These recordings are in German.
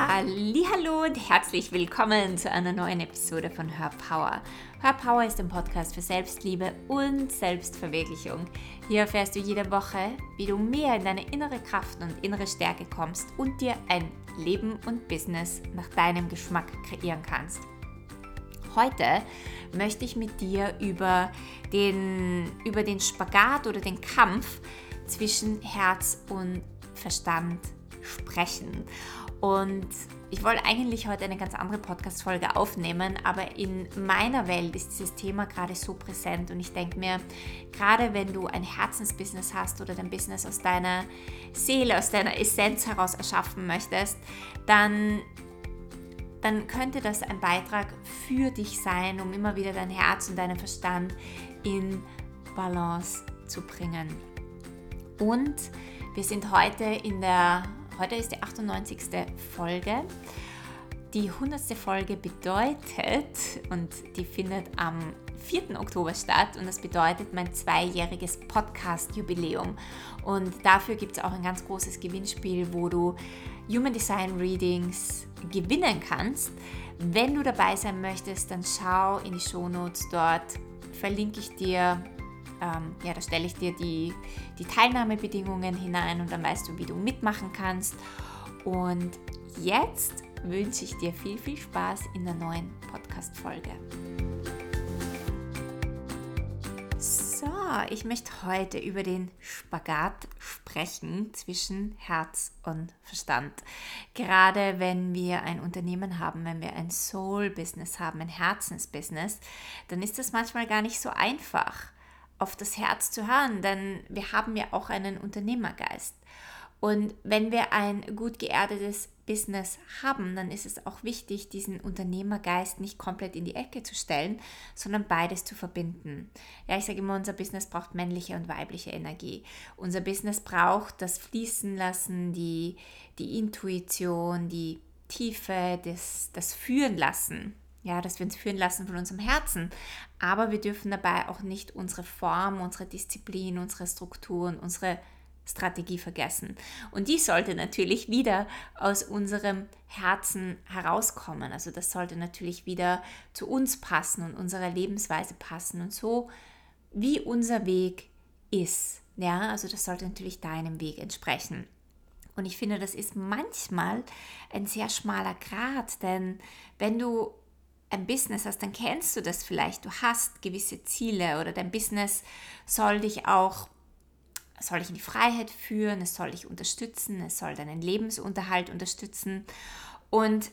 Hallo und herzlich willkommen zu einer neuen Episode von Her Power. Her Power ist ein Podcast für Selbstliebe und Selbstverwirklichung. Hier erfährst du jede Woche, wie du mehr in deine innere Kraft und innere Stärke kommst und dir ein Leben und Business nach deinem Geschmack kreieren kannst. Heute möchte ich mit dir über den, über den Spagat oder den Kampf zwischen Herz und Verstand sprechen. Und ich wollte eigentlich heute eine ganz andere Podcast-Folge aufnehmen, aber in meiner Welt ist dieses Thema gerade so präsent und ich denke mir, gerade wenn du ein Herzensbusiness hast oder dein Business aus deiner Seele, aus deiner Essenz heraus erschaffen möchtest, dann dann könnte das ein Beitrag für dich sein, um immer wieder dein Herz und deinen Verstand in Balance zu bringen. Und wir sind heute in der Heute ist die 98. Folge. Die 100. Folge bedeutet, und die findet am 4. Oktober statt, und das bedeutet mein zweijähriges Podcast-Jubiläum. Und dafür gibt es auch ein ganz großes Gewinnspiel, wo du Human Design Readings gewinnen kannst. Wenn du dabei sein möchtest, dann schau in die Shownotes. Dort verlinke ich dir ähm, ja, da stelle ich dir die, die Teilnahmebedingungen hinein und dann weißt du, wie du mitmachen kannst. Und jetzt wünsche ich dir viel, viel Spaß in der neuen Podcast-Folge. So, ich möchte heute über den Spagat sprechen zwischen Herz und Verstand. Gerade wenn wir ein Unternehmen haben, wenn wir ein Soul-Business haben, ein Herzensbusiness, dann ist das manchmal gar nicht so einfach auf das Herz zu hören, denn wir haben ja auch einen Unternehmergeist. Und wenn wir ein gut geerdetes Business haben, dann ist es auch wichtig, diesen Unternehmergeist nicht komplett in die Ecke zu stellen, sondern beides zu verbinden. Ja, ich sage immer, unser Business braucht männliche und weibliche Energie. Unser Business braucht das Fließen lassen, die, die Intuition, die Tiefe, das, das Führen lassen ja, dass wir uns führen lassen von unserem Herzen. Aber wir dürfen dabei auch nicht unsere Form, unsere Disziplin, unsere Strukturen, unsere Strategie vergessen. Und die sollte natürlich wieder aus unserem Herzen herauskommen. Also das sollte natürlich wieder zu uns passen und unserer Lebensweise passen und so, wie unser Weg ist. Ja, also das sollte natürlich deinem Weg entsprechen. Und ich finde, das ist manchmal ein sehr schmaler Grad, denn wenn du ein Business hast, dann kennst du das vielleicht. Du hast gewisse Ziele oder dein Business soll dich auch, soll dich in die Freiheit führen, es soll dich unterstützen, es soll deinen Lebensunterhalt unterstützen. Und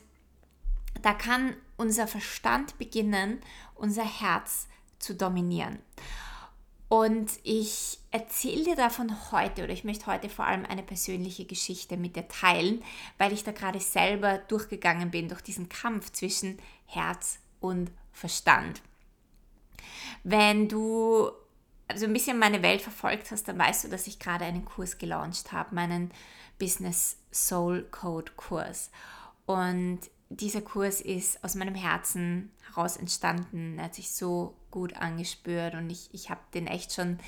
da kann unser Verstand beginnen, unser Herz zu dominieren. Und ich erzähle dir davon heute oder ich möchte heute vor allem eine persönliche Geschichte mit dir teilen, weil ich da gerade selber durchgegangen bin durch diesen Kampf zwischen Herz und Verstand. Wenn du also ein bisschen meine Welt verfolgt hast, dann weißt du, dass ich gerade einen Kurs gelauncht habe, meinen Business Soul Code Kurs. Und dieser Kurs ist aus meinem Herzen heraus entstanden. Er hat sich so gut angespürt und ich, ich habe den echt schon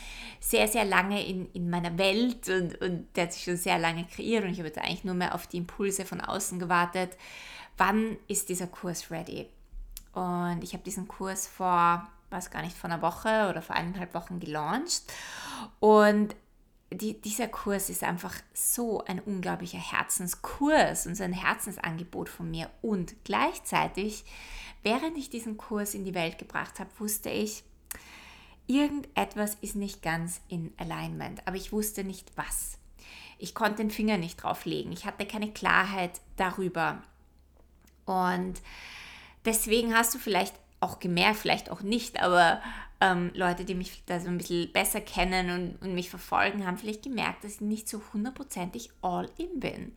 sehr, sehr lange in, in meiner Welt und, und der hat sich schon sehr lange kreiert und ich habe jetzt eigentlich nur mehr auf die Impulse von außen gewartet. Wann ist dieser Kurs ready? Und ich habe diesen Kurs vor, weiß gar nicht, vor einer Woche oder vor eineinhalb Wochen gelauncht und die, dieser Kurs ist einfach so ein unglaublicher Herzenskurs und so ein Herzensangebot von mir. Und gleichzeitig Während ich diesen Kurs in die Welt gebracht habe, wusste ich, irgendetwas ist nicht ganz in Alignment, aber ich wusste nicht was. Ich konnte den Finger nicht drauf legen. Ich hatte keine Klarheit darüber. Und deswegen hast du vielleicht auch gemerkt, vielleicht auch nicht, aber ähm, Leute, die mich da so ein bisschen besser kennen und, und mich verfolgen, haben vielleicht gemerkt, dass ich nicht so hundertprozentig all in bin.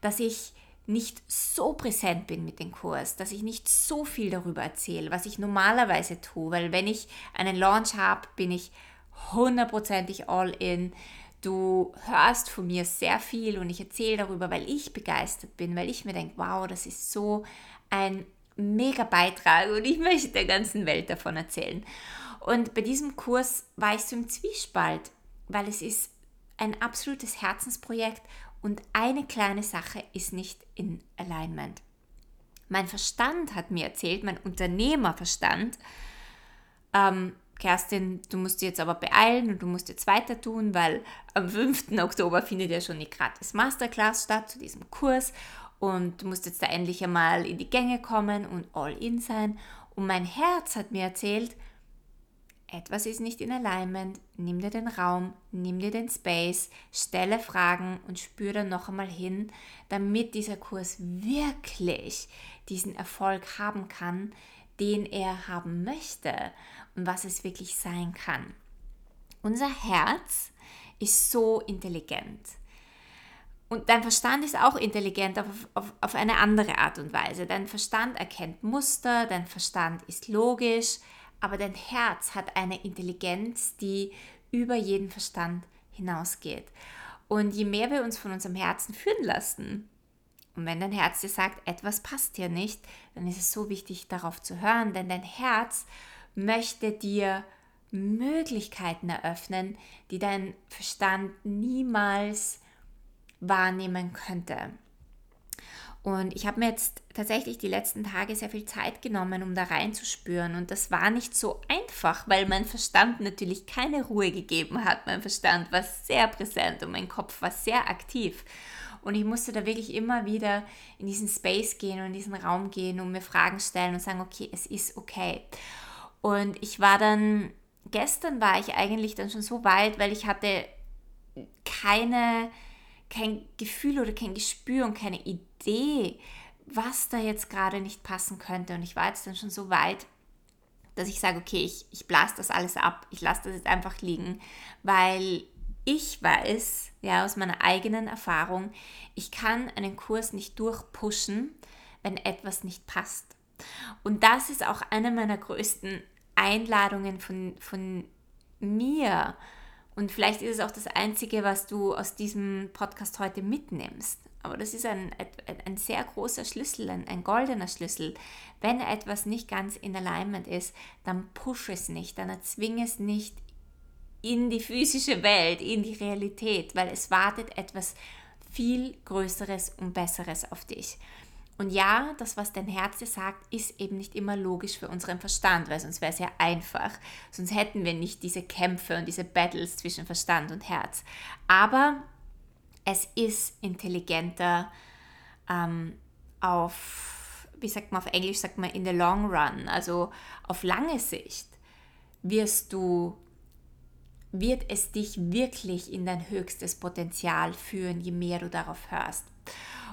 Dass ich nicht so präsent bin mit dem Kurs, dass ich nicht so viel darüber erzähle, was ich normalerweise tue, weil wenn ich einen Launch habe, bin ich hundertprozentig all in. Du hörst von mir sehr viel und ich erzähle darüber, weil ich begeistert bin, weil ich mir denke, wow, das ist so ein mega Beitrag und ich möchte der ganzen Welt davon erzählen. Und bei diesem Kurs war ich so im Zwiespalt, weil es ist ein absolutes Herzensprojekt und eine kleine Sache ist nicht in Alignment. Mein Verstand hat mir erzählt, mein Unternehmerverstand, ähm, Kerstin, du musst dich jetzt aber beeilen und du musst jetzt weiter tun, weil am 5. Oktober findet ja schon die gratis Masterclass statt zu diesem Kurs und du musst jetzt da endlich einmal in die Gänge kommen und all in sein. Und mein Herz hat mir erzählt, etwas ist nicht in Alignment, nimm dir den Raum, nimm dir den Space, stelle Fragen und spüre dann noch einmal hin, damit dieser Kurs wirklich diesen Erfolg haben kann, den er haben möchte und was es wirklich sein kann. Unser Herz ist so intelligent. Und dein Verstand ist auch intelligent auf, auf, auf eine andere Art und Weise. Dein Verstand erkennt Muster, dein Verstand ist logisch, aber dein Herz hat eine Intelligenz, die über jeden Verstand hinausgeht. Und je mehr wir uns von unserem Herzen führen lassen, und wenn dein Herz dir sagt, etwas passt dir nicht, dann ist es so wichtig, darauf zu hören, denn dein Herz möchte dir Möglichkeiten eröffnen, die dein Verstand niemals wahrnehmen könnte. Und ich habe mir jetzt tatsächlich die letzten Tage sehr viel Zeit genommen, um da reinzuspüren. Und das war nicht so einfach, weil mein Verstand natürlich keine Ruhe gegeben hat. Mein Verstand war sehr präsent und mein Kopf war sehr aktiv. Und ich musste da wirklich immer wieder in diesen Space gehen und in diesen Raum gehen und mir Fragen stellen und sagen, okay, es ist okay. Und ich war dann, gestern war ich eigentlich dann schon so weit, weil ich hatte keine, kein Gefühl oder kein Gespür und keine Idee, was da jetzt gerade nicht passen könnte. Und ich war jetzt dann schon so weit, dass ich sage, okay, ich, ich blase das alles ab, ich lasse das jetzt einfach liegen, weil ich weiß, ja, aus meiner eigenen Erfahrung, ich kann einen Kurs nicht durchpushen, wenn etwas nicht passt. Und das ist auch eine meiner größten Einladungen von, von mir. Und vielleicht ist es auch das Einzige, was du aus diesem Podcast heute mitnimmst. Aber das ist ein, ein sehr großer Schlüssel, ein, ein goldener Schlüssel. Wenn etwas nicht ganz in Alignment ist, dann push es nicht, dann erzwing es nicht in die physische Welt, in die Realität, weil es wartet etwas viel Größeres und Besseres auf dich. Und ja, das, was dein Herz dir sagt, ist eben nicht immer logisch für unseren Verstand, weil sonst wäre es ja einfach. Sonst hätten wir nicht diese Kämpfe und diese Battles zwischen Verstand und Herz. Aber es ist intelligenter ähm, auf, wie sagt man auf Englisch, sagt man in the long run, also auf lange Sicht wirst du wird es dich wirklich in dein höchstes Potenzial führen, je mehr du darauf hörst.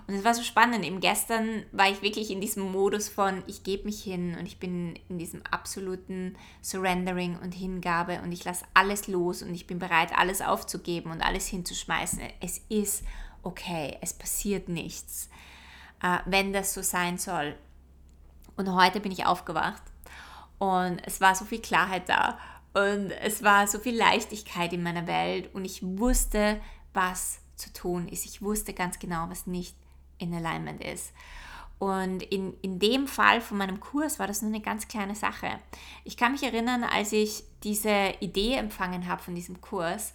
Und es war so spannend. Eben gestern war ich wirklich in diesem Modus von, ich gebe mich hin und ich bin in diesem absoluten Surrendering und Hingabe und ich lasse alles los und ich bin bereit, alles aufzugeben und alles hinzuschmeißen. Es ist okay, es passiert nichts, äh, wenn das so sein soll. Und heute bin ich aufgewacht und es war so viel Klarheit da und es war so viel Leichtigkeit in meiner Welt und ich wusste, was zu tun ist. Ich wusste ganz genau, was nicht in Alignment ist. Und in, in dem Fall von meinem Kurs war das nur eine ganz kleine Sache. Ich kann mich erinnern, als ich diese Idee empfangen habe von diesem Kurs,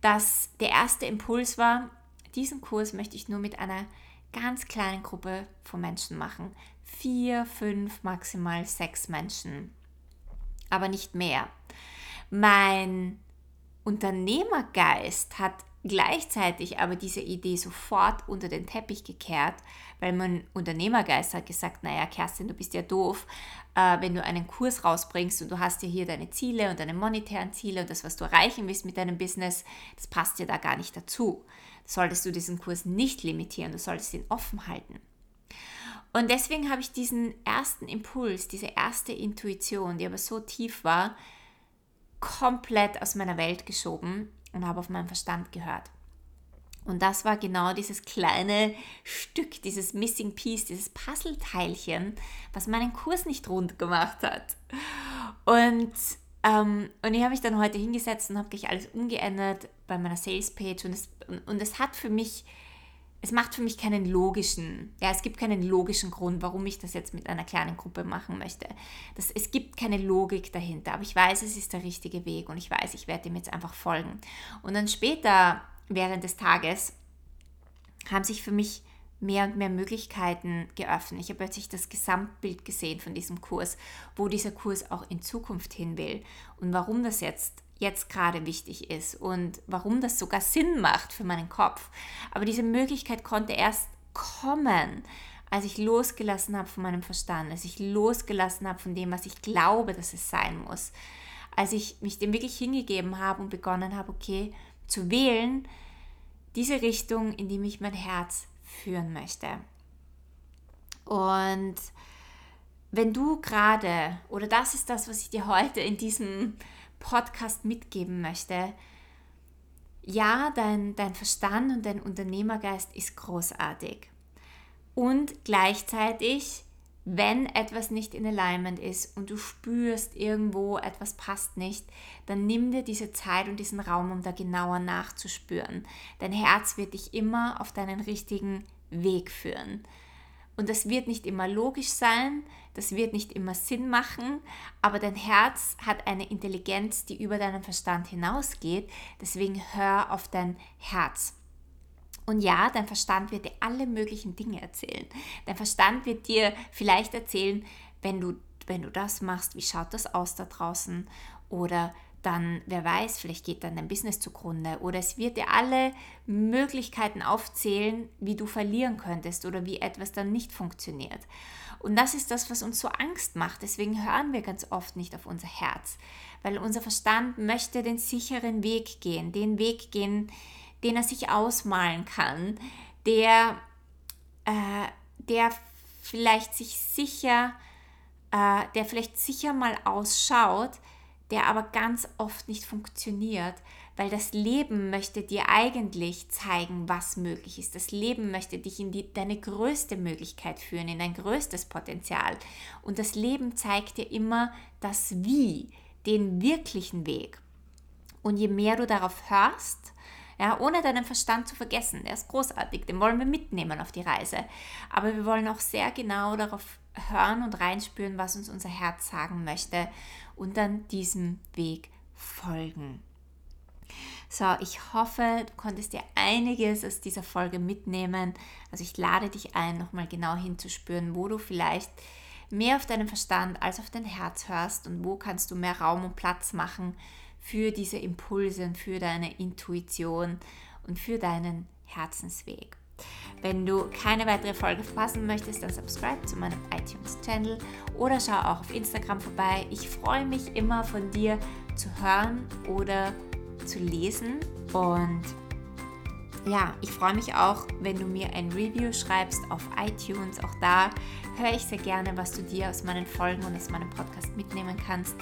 dass der erste Impuls war, diesen Kurs möchte ich nur mit einer ganz kleinen Gruppe von Menschen machen. Vier, fünf, maximal sechs Menschen. Aber nicht mehr. Mein Unternehmergeist hat gleichzeitig aber diese Idee sofort unter den Teppich gekehrt, weil mein Unternehmergeist hat gesagt, naja, Kerstin, du bist ja doof, äh, wenn du einen Kurs rausbringst und du hast ja hier deine Ziele und deine monetären Ziele und das, was du erreichen willst mit deinem Business, das passt ja da gar nicht dazu. Solltest du diesen Kurs nicht limitieren, du solltest ihn offen halten. Und deswegen habe ich diesen ersten Impuls, diese erste Intuition, die aber so tief war, komplett aus meiner Welt geschoben und habe auf meinen Verstand gehört. Und das war genau dieses kleine Stück, dieses Missing Piece, dieses Puzzleteilchen, was meinen Kurs nicht rund gemacht hat. Und, ähm, und ich habe mich dann heute hingesetzt und habe gleich alles umgeändert bei meiner Sales Page und es, und, und es hat für mich es macht für mich keinen logischen, ja, es gibt keinen logischen Grund, warum ich das jetzt mit einer kleinen Gruppe machen möchte. Das, es gibt keine Logik dahinter, aber ich weiß, es ist der richtige Weg und ich weiß, ich werde dem jetzt einfach folgen. Und dann später, während des Tages, haben sich für mich mehr und mehr Möglichkeiten geöffnet. Ich habe plötzlich das Gesamtbild gesehen von diesem Kurs, wo dieser Kurs auch in Zukunft hin will und warum das jetzt jetzt gerade wichtig ist und warum das sogar Sinn macht für meinen Kopf. Aber diese Möglichkeit konnte erst kommen, als ich losgelassen habe von meinem Verstand, als ich losgelassen habe von dem, was ich glaube, dass es sein muss, als ich mich dem wirklich hingegeben habe und begonnen habe, okay, zu wählen, diese Richtung, in die mich mein Herz führen möchte. Und wenn du gerade, oder das ist das, was ich dir heute in diesem Podcast mitgeben möchte, ja, dein, dein Verstand und dein Unternehmergeist ist großartig. Und gleichzeitig, wenn etwas nicht in Alignment ist und du spürst irgendwo, etwas passt nicht, dann nimm dir diese Zeit und diesen Raum, um da genauer nachzuspüren. Dein Herz wird dich immer auf deinen richtigen Weg führen. Und das wird nicht immer logisch sein, das wird nicht immer Sinn machen, aber dein Herz hat eine Intelligenz, die über deinen Verstand hinausgeht. Deswegen hör auf dein Herz. Und ja, dein Verstand wird dir alle möglichen Dinge erzählen. Dein Verstand wird dir vielleicht erzählen, wenn du, wenn du das machst, wie schaut das aus da draußen? Oder dann, wer weiß, vielleicht geht dann dein Business zugrunde. Oder es wird dir alle Möglichkeiten aufzählen, wie du verlieren könntest oder wie etwas dann nicht funktioniert. Und das ist das, was uns so Angst macht. Deswegen hören wir ganz oft nicht auf unser Herz, weil unser Verstand möchte den sicheren Weg gehen, den Weg gehen, den er sich ausmalen kann, der, äh, der vielleicht sich sicher, äh, der vielleicht sicher mal ausschaut, der aber ganz oft nicht funktioniert, weil das Leben möchte dir eigentlich zeigen, was möglich ist. Das Leben möchte dich in die, deine größte Möglichkeit führen, in dein größtes Potenzial. Und das Leben zeigt dir immer das Wie, den wirklichen Weg. Und je mehr du darauf hörst, ja, ohne deinen Verstand zu vergessen. Der ist großartig, den wollen wir mitnehmen auf die Reise. Aber wir wollen auch sehr genau darauf hören und reinspüren, was uns unser Herz sagen möchte und dann diesem Weg folgen. So, ich hoffe, du konntest dir einiges aus dieser Folge mitnehmen. Also ich lade dich ein, nochmal genau hinzuspüren, wo du vielleicht mehr auf deinen Verstand als auf dein Herz hörst und wo kannst du mehr Raum und Platz machen für diese Impulse und für deine Intuition und für deinen Herzensweg. Wenn du keine weitere Folge verpassen möchtest, dann subscribe zu meinem iTunes-Channel oder schau auch auf Instagram vorbei. Ich freue mich immer von dir zu hören oder zu lesen und ja, ich freue mich auch, wenn du mir ein Review schreibst auf iTunes. Auch da höre ich sehr gerne, was du dir aus meinen Folgen und aus meinem Podcast mitnehmen kannst.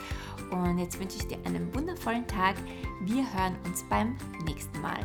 Und jetzt wünsche ich dir einen wundervollen Tag. Wir hören uns beim nächsten Mal.